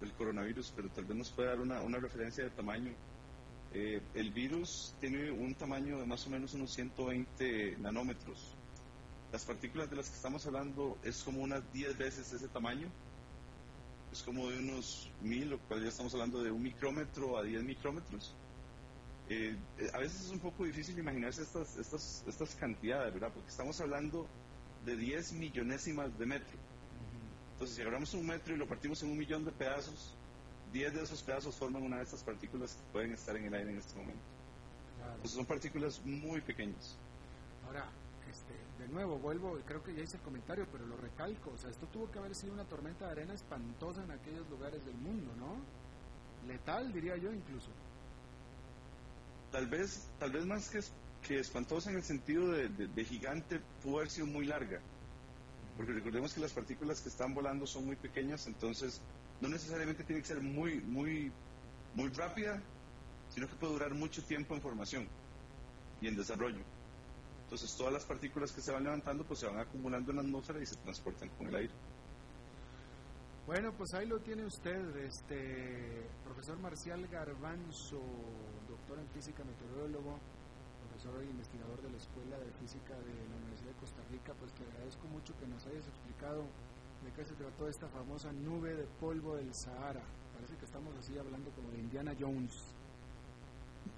Speaker 3: del coronavirus, pero tal vez nos pueda dar una, una referencia de tamaño. Eh, el virus tiene un tamaño de más o menos unos 120 nanómetros las partículas de las que estamos hablando es como unas 10 veces ese tamaño. Es como de unos mil, lo cual ya estamos hablando de un micrómetro a 10 micrómetros. Eh, eh, a veces es un poco difícil imaginarse estas, estas, estas cantidades, ¿verdad? Porque estamos hablando de 10 millonésimas de metro. Entonces, si agarramos un metro y lo partimos en un millón de pedazos, 10 de esos pedazos forman una de estas partículas que pueden estar en el aire en este momento. Entonces, son partículas muy pequeñas.
Speaker 1: Ahora, este, de nuevo, vuelvo, creo que ya hice el comentario, pero lo recalco. O sea, esto tuvo que haber sido una tormenta de arena espantosa en aquellos lugares del mundo, ¿no? Letal, diría yo, incluso.
Speaker 3: Tal vez, tal vez más que, que espantosa en el sentido de, de gigante, pudo haber sido muy larga porque recordemos que las partículas que están volando son muy pequeñas, entonces no necesariamente tiene que ser muy, muy, muy rápida, sino que puede durar mucho tiempo en formación y en desarrollo. Entonces todas las partículas que se van levantando pues se van acumulando en la atmósfera y se transportan con el aire.
Speaker 1: Bueno, pues ahí lo tiene usted, este profesor Marcial Garbanzo, doctor en física, meteorólogo, profesor e investigador de la Escuela de Física de la Universidad de Costa Rica, pues te agradezco mucho que nos hayas explicado de qué se trató esta famosa nube de polvo del Sahara. Parece que estamos así hablando como de Indiana Jones.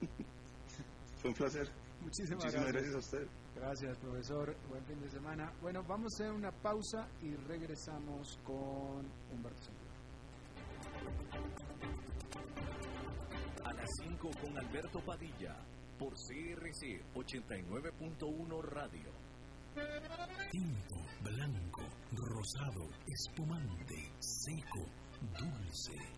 Speaker 3: Fue un placer.
Speaker 1: Muchísimas,
Speaker 3: Muchísimas gracias. a usted.
Speaker 1: Gracias, profesor. Buen fin de semana. Bueno, vamos a hacer una pausa y regresamos con Humberto Saldívar.
Speaker 2: A las 5 con Alberto Padilla por CRC 89.1 Radio.
Speaker 4: Tinto, blanco, rosado, espumante, seco, dulce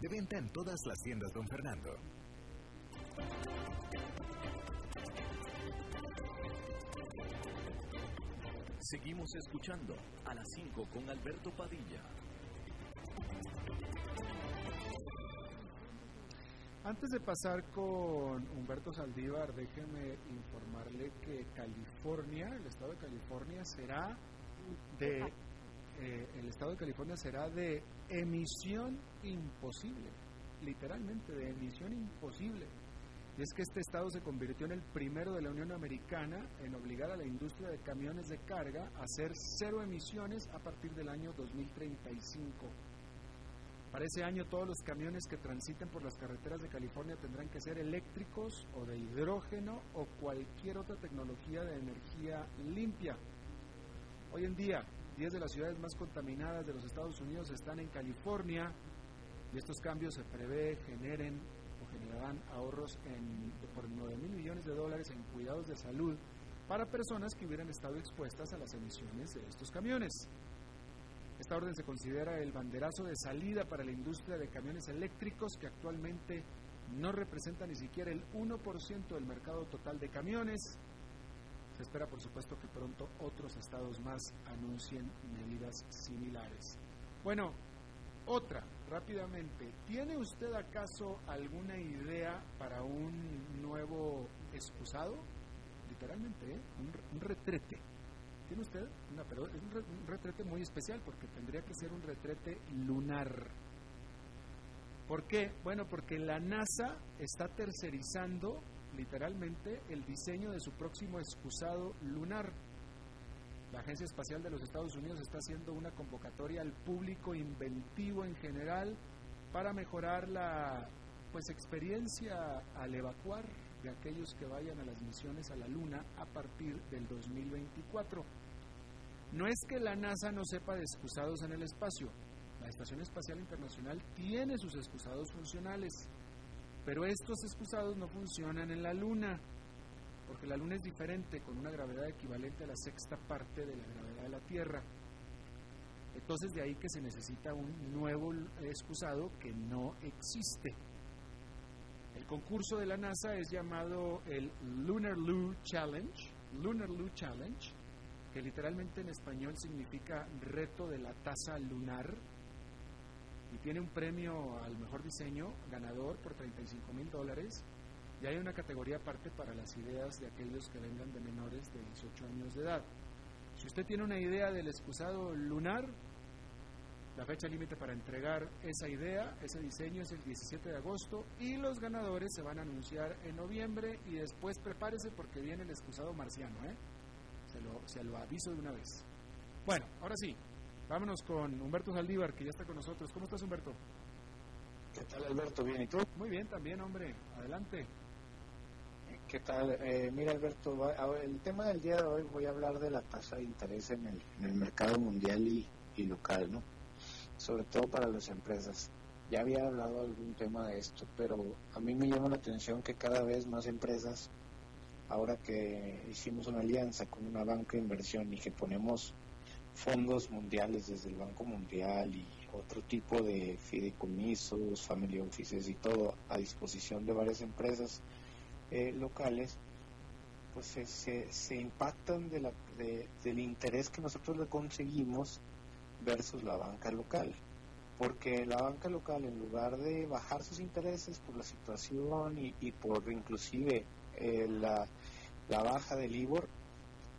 Speaker 2: De venta en todas las tiendas Don Fernando. Seguimos escuchando a las 5 con Alberto Padilla.
Speaker 1: Antes de pasar con Humberto Saldívar, déjeme informarle que California, el estado de California será de eh, el estado de California será de emisión imposible, literalmente de emisión imposible. Y es que este estado se convirtió en el primero de la Unión Americana en obligar a la industria de camiones de carga a hacer cero emisiones a partir del año 2035. Para ese año todos los camiones que transiten por las carreteras de California tendrán que ser eléctricos o de hidrógeno o cualquier otra tecnología de energía limpia. Hoy en día, 10 de las ciudades más contaminadas de los Estados Unidos están en California y estos cambios se prevé generen o generarán ahorros en, por 9 mil millones de dólares en cuidados de salud para personas que hubieran estado expuestas a las emisiones de estos camiones. Esta orden se considera el banderazo de salida para la industria de camiones eléctricos que actualmente no representa ni siquiera el 1% del mercado total de camiones se espera, por supuesto, que pronto otros estados más anuncien medidas similares. Bueno, otra, rápidamente. ¿Tiene usted acaso alguna idea para un nuevo excusado? Literalmente, ¿eh? un, retrete. ¿Tiene usted? Una, es un retrete muy especial porque tendría que ser un retrete lunar. ¿Por qué? Bueno, porque la NASA está tercerizando literalmente el diseño de su próximo excusado lunar. La Agencia Espacial de los Estados Unidos está haciendo una convocatoria al público inventivo en general para mejorar la pues experiencia al evacuar de aquellos que vayan a las misiones a la Luna a partir del 2024. No es que la NASA no sepa de excusados en el espacio. La Estación Espacial Internacional tiene sus excusados funcionales, pero estos excusados no funcionan en la Luna, porque la Luna es diferente, con una gravedad equivalente a la sexta parte de la gravedad de la Tierra. Entonces de ahí que se necesita un nuevo excusado que no existe. El concurso de la NASA es llamado el Lunar Loo Challenge, Lunar Loo Challenge, que literalmente en español significa reto de la taza lunar, y tiene un premio al mejor diseño ganador por 35 mil dólares, y hay una categoría aparte para las ideas de aquellos que vengan de menores de 18 años de edad. Si usted tiene una idea del excusado lunar, la fecha límite para entregar esa idea, ese diseño es el 17 de agosto y los ganadores se van a anunciar en noviembre y después prepárese porque viene el excusado marciano, ¿eh? Se lo, se lo aviso de una vez. Bueno, ahora sí, vámonos con Humberto Saldívar que ya está con nosotros. ¿Cómo estás Humberto?
Speaker 5: ¿Qué tal Alberto? ¿Bien y tú?
Speaker 1: Muy bien también, hombre. Adelante.
Speaker 5: ¿Qué tal? Eh, mira Alberto, el tema del día de hoy voy a hablar de la tasa de interés en el, en el mercado mundial y, y local, ¿no? sobre todo para las empresas. Ya había hablado algún tema de esto, pero a mí me llama la atención que cada vez más empresas, ahora que hicimos una alianza con una banca de inversión y que ponemos fondos mundiales desde el Banco Mundial y otro tipo de fideicomisos, family offices y todo a disposición de varias empresas eh, locales, pues se, se, impactan de la, del interés que nosotros le conseguimos versus la banca local. Porque la banca local, en lugar de bajar sus intereses por la situación y, por inclusive eh, la, baja del IBOR,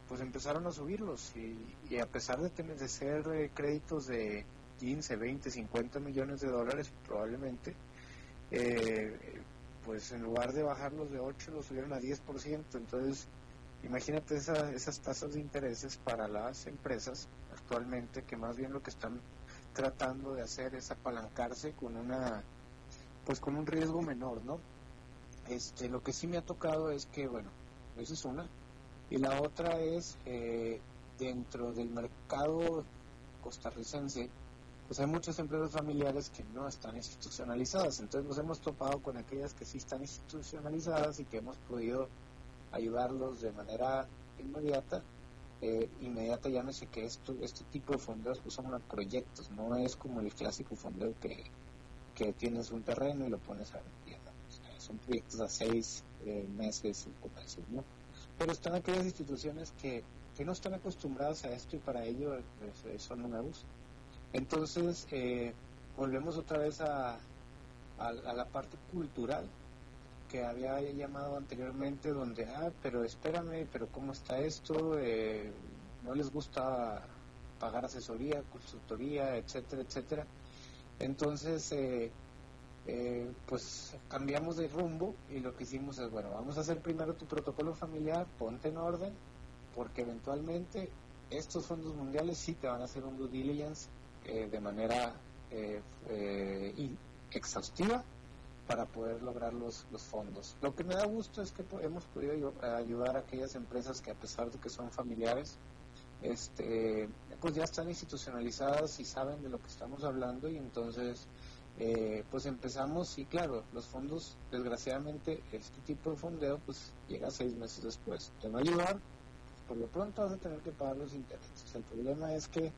Speaker 5: pues empezaron a subirlos y, a pesar de tener de ser eh, créditos de 15, 20, 50 millones de dólares probablemente, eh, pues en lugar de bajarlos de 8 los subieron a 10%. Entonces, imagínate esas tasas de intereses para las empresas actualmente que más bien lo que están tratando de hacer es apalancarse con una pues con un riesgo menor, ¿no? Este, lo que sí me ha tocado es que, bueno, esa es una. Y la otra es, eh, dentro del mercado costarricense, pues hay muchas empresas familiares que no están institucionalizadas. Entonces nos hemos topado con aquellas que sí están institucionalizadas y que hemos podido ayudarlos de manera inmediata eh, inmediata llámese que esto, este tipo de fondeos pues son proyectos, no es como el clásico fondeo que, que tienes un terreno y lo pones a vender, son proyectos a seis eh, meses, cinco meses, ¿no? Pero están aquellas instituciones que, que no están acostumbradas a esto y para ello pues, son nuevos. Entonces, eh, volvemos otra vez a, a la parte cultural que había llamado anteriormente donde, ah, pero espérame, pero ¿cómo está esto? Eh, no les gusta pagar asesoría, consultoría, etcétera, etcétera. Entonces, eh, eh, pues cambiamos de rumbo y lo que hicimos es, bueno, vamos a hacer primero tu protocolo familiar, ponte en orden, porque eventualmente estos fondos mundiales sí te van a hacer un due diligence de manera exhaustiva para poder lograr los, los fondos. Lo que me da gusto es que hemos podido ayudar a aquellas empresas que a pesar de que son familiares, este, pues ya están institucionalizadas y saben de lo que estamos hablando y entonces eh, pues empezamos y claro, los fondos, desgraciadamente este tipo de fondeo pues llega seis meses después. Te va a ayudar, por lo pronto vas a tener que pagar los intereses. El problema es que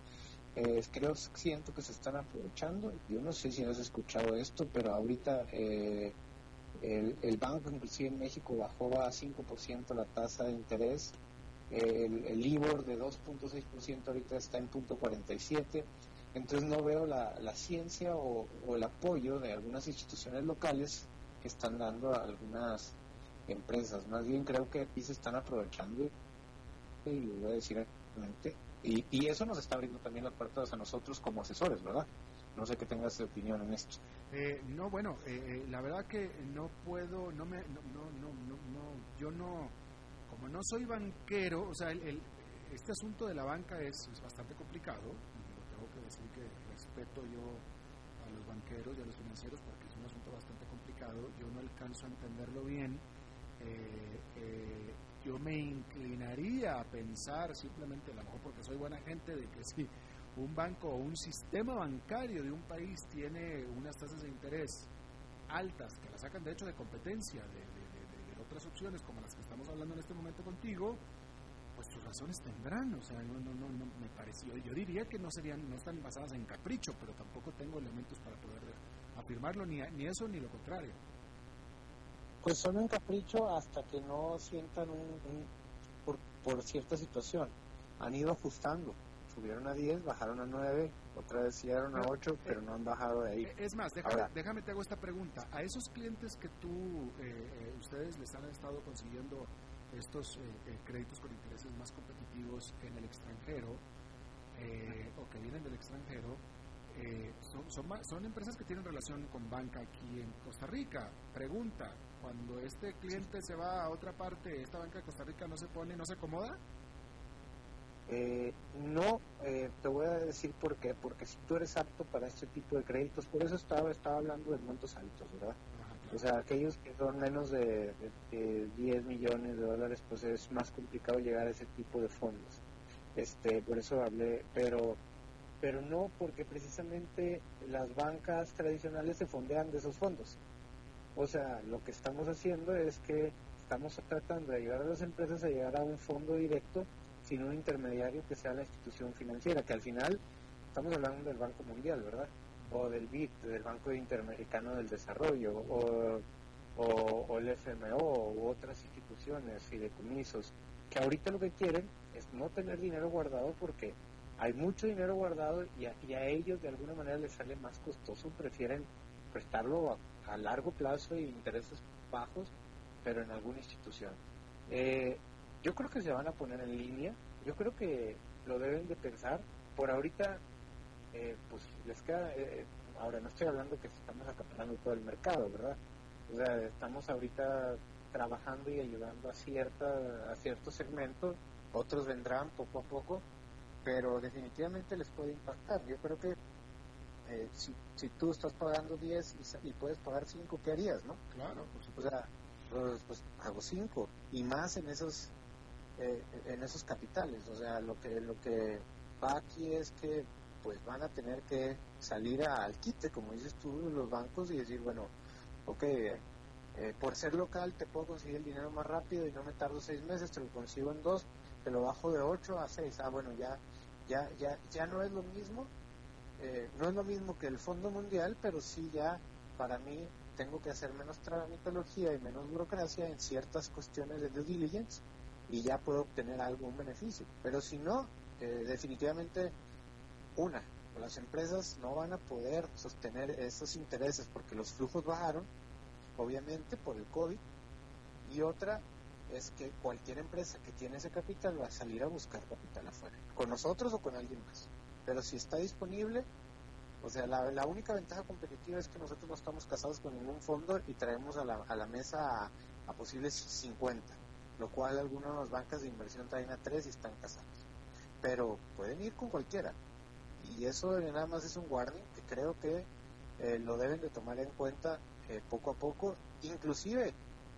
Speaker 5: eh, creo, siento que se están aprovechando. Yo no sé si has escuchado esto, pero ahorita eh, el, banco, inclusive en México, bajó a 5% la tasa de interés. El, el IBOR de 2.6% ahorita está en punto 47. Entonces no veo la, ciencia o, el apoyo de algunas instituciones locales que están dando a algunas empresas. Más bien creo que aquí se están aprovechando y voy a decir y, y eso nos está abriendo también las puertas a nosotros como asesores, ¿verdad? No sé qué tengas de opinión en esto.
Speaker 1: Eh, no, bueno, eh, eh, la verdad que no puedo, no me, no, no, no, no, yo no, como no soy banquero, o sea, el, este asunto de la banca es, bastante complicado, decir que respeto yo a los banqueros y a los financieros porque es un asunto bastante complicado, yo no alcanzo a entenderlo bien, yo me inclinaría a pensar, simplemente a lo mejor porque soy buena gente, de que si un banco o un sistema bancario de un país tiene unas tasas de interés altas, que la sacan de hecho de competencia de, otras opciones como las que estamos hablando en este momento contigo, pues sus razones tendrán, o sea, no, no, no, no me pareció, yo diría que no serían, no están basadas en capricho, pero tampoco tengo elementos para poder afirmarlo, ni, ni eso ni lo contrario.
Speaker 5: Pues son un capricho hasta que no sientan un, por, por cierta situación. Han ido ajustando subieron a 10, bajaron a 9, otra vez llegaron a 8, pero no han bajado de ahí. Eh,
Speaker 1: es más, déjame, déjame te hago esta pregunta. A esos clientes que tú, eh, eh, ustedes les han estado consiguiendo estos créditos con intereses más competitivos en el extranjero, o que vienen del extranjero, son, son, son, empresas que tienen relación con banca aquí en Costa Rica. Pregunta, cuando este cliente se va a otra parte, ¿esta banca de Costa Rica no se pone, no se acomoda?
Speaker 5: Eh, no, eh, te voy a decir por qué, porque si tú eres apto para este tipo de créditos, por eso estaba, estaba hablando de montos altos, ¿verdad? O sea, aquellos que son menos de, 10 millones de dólares, pues es más complicado llegar a ese tipo de fondos. Este, por eso hablé, pero pero no porque precisamente las bancas tradicionales se fondean de esos fondos. O sea, lo que estamos haciendo es que estamos tratando de ayudar a las empresas a llegar a un fondo directo sin un intermediario que sea la institución financiera, que al final estamos hablando del Banco Mundial, ¿verdad? O del BID, del Banco Interamericano del Desarrollo, o, el FMO, u otras instituciones, y fideicomisos, que ahorita lo que quieren es no tener dinero guardado porque hay mucho dinero guardado y a, ellos de alguna manera les sale más costoso, prefieren prestarlo a, largo plazo y intereses bajos, pero en alguna institución. Eh, yo creo que se van a poner en línea, yo creo que lo deben de pensar. Por ahorita, eh, pues les queda, eh, ahora no estoy hablando que estamos acaparando todo el mercado, ¿verdad? O sea, estamos ahorita trabajando y ayudando a, cierta, a ciertos segmentos, otros vendrán poco a poco, pero definitivamente les puede impactar. Yo creo que eh, si, si tú estás pagando 10 y, puedes pagar 5, ¿qué harías, no?
Speaker 1: Claro,
Speaker 5: O sea, pues, pues hago 5 y más en esos eh, en esos capitales. O sea, lo que, lo que va aquí es que pues van a tener que salir al quite, como dices tú, los bancos y decir, bueno, ok, eh, por ser local te puedo conseguir el dinero más rápido y no me tardo seis meses, te lo consigo en dos, te lo bajo de ocho a seis. Ah, bueno, ya, ya, ya, ya no es lo mismo, eh, no es lo mismo que el Fondo Mundial, pero sí ya para mí tengo que hacer menos tramitología y menos burocracia en ciertas cuestiones de due diligence y ya puedo obtener algún beneficio. Pero si no, eh, definitivamente, una, las empresas no van a poder sostener esos intereses porque los flujos bajaron, obviamente por el COVID, y otra es que cualquier empresa que tiene ese capital va a salir a buscar capital afuera, con nosotros o con alguien más. Pero si está disponible, o sea, la, la única ventaja competitiva es que nosotros no estamos casados con ningún fondo y traemos a la, a la mesa a, a posibles 50 lo cual algunas bancas de inversión traen a tres y están casados. Pero pueden ir con cualquiera. Y eso nada más es un warning que creo que eh, lo deben de tomar en cuenta eh, poco a poco. Inclusive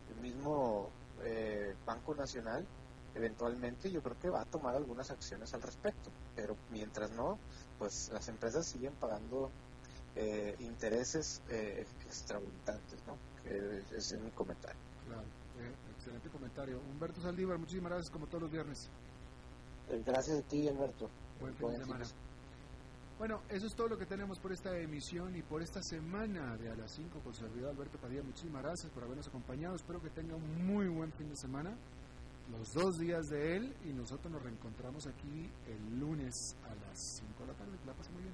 Speaker 5: el mismo eh, Banco Nacional eventualmente yo creo que va a tomar algunas acciones al respecto. Pero mientras no, pues las empresas siguen pagando intereses extravagantes, ¿no? Que es, mi comentario.
Speaker 1: Claro. Excelente comentario. Humberto Saldívar, muchísimas gracias como todos los viernes.
Speaker 5: Eh, gracias a ti, Humberto.
Speaker 1: Buen fin de semana. Bueno, eso es todo lo que tenemos por esta emisión y por esta semana de a las 5 con servidor Alberto Padilla. Muchísimas gracias por habernos acompañado. Espero que tenga un muy buen fin de semana, los dos días de él, y nosotros nos reencontramos aquí el lunes a las 5 de la tarde. la pasen muy bien.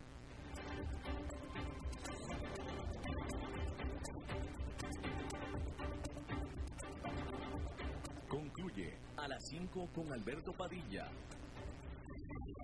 Speaker 2: a las 5 con Alberto Padilla.